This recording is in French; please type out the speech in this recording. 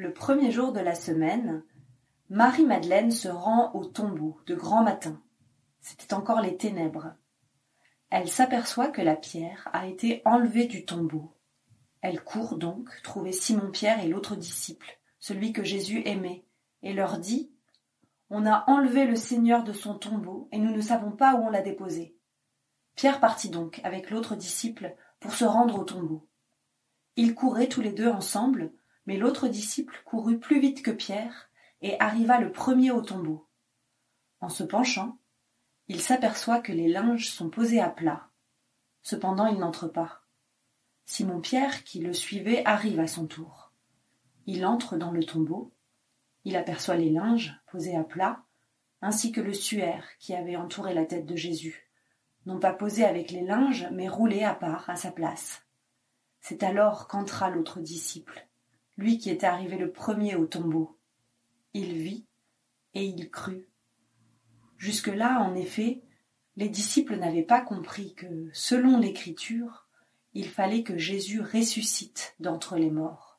Le premier jour de la semaine, Marie-Madeleine se rend au tombeau de grand matin. C'était encore les ténèbres. Elle s'aperçoit que la pierre a été enlevée du tombeau. Elle court donc trouver Simon-Pierre et l'autre disciple, celui que Jésus aimait, et leur dit On a enlevé le Seigneur de son tombeau, et nous ne savons pas où on l'a déposé. Pierre partit donc avec l'autre disciple pour se rendre au tombeau. Ils couraient tous les deux ensemble, mais l'autre disciple courut plus vite que Pierre et arriva le premier au tombeau. En se penchant, il s'aperçoit que les linges sont posés à plat. Cependant il n'entre pas. Simon Pierre, qui le suivait, arrive à son tour. Il entre dans le tombeau. Il aperçoit les linges posés à plat, ainsi que le suaire qui avait entouré la tête de Jésus, non pas posé avec les linges, mais roulé à part à sa place. C'est alors qu'entra l'autre disciple, lui qui était arrivé le premier au tombeau. Il vit et il crut. Jusque-là, en effet, les disciples n'avaient pas compris que, selon l'Écriture, il fallait que Jésus ressuscite d'entre les morts.